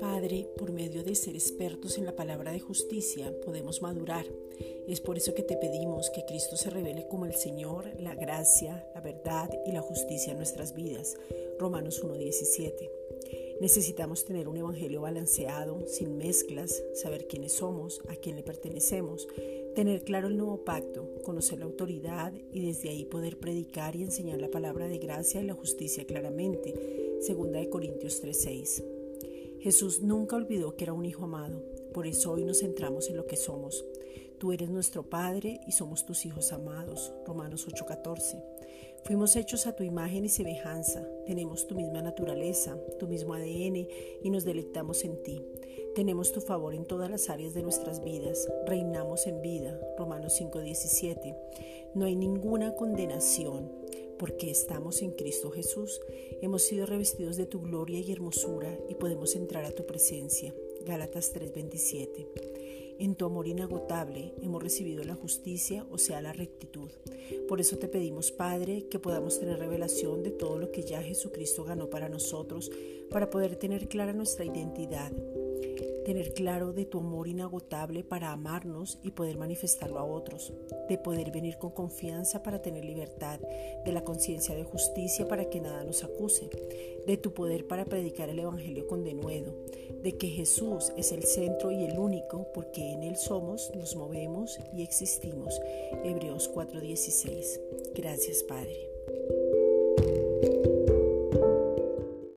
Padre, por medio de ser expertos en la palabra de justicia, podemos madurar. Es por eso que te pedimos que Cristo se revele como el Señor, la gracia, la verdad y la justicia en nuestras vidas. Romanos 1.17. Necesitamos tener un evangelio balanceado, sin mezclas, saber quiénes somos, a quién le pertenecemos, tener claro el nuevo pacto, conocer la autoridad y desde ahí poder predicar y enseñar la palabra de gracia y la justicia claramente. Segunda de Corintios 3:6. Jesús nunca olvidó que era un hijo amado, por eso hoy nos centramos en lo que somos. Tú eres nuestro Padre y somos tus hijos amados. Romanos 8:14. Fuimos hechos a tu imagen y semejanza, tenemos tu misma naturaleza, tu mismo ADN y nos deleitamos en ti. Tenemos tu favor en todas las áreas de nuestras vidas, reinamos en vida, Romanos 5:17. No hay ninguna condenación porque estamos en Cristo Jesús. Hemos sido revestidos de tu gloria y hermosura y podemos entrar a tu presencia, Gálatas 3:27. En tu amor inagotable hemos recibido la justicia, o sea, la rectitud. Por eso te pedimos, Padre, que podamos tener revelación de todo lo que ya Jesucristo ganó para nosotros, para poder tener clara nuestra identidad, tener claro de tu amor inagotable para amarnos y poder manifestarlo a otros, de poder venir con confianza para tener libertad, de la conciencia de justicia para que nada nos acuse, de tu poder para predicar el Evangelio con denuedo, de que Jesús es el centro y el único porque en Él somos, nos movemos y existimos. Hebreos 4:16. Gracias Padre.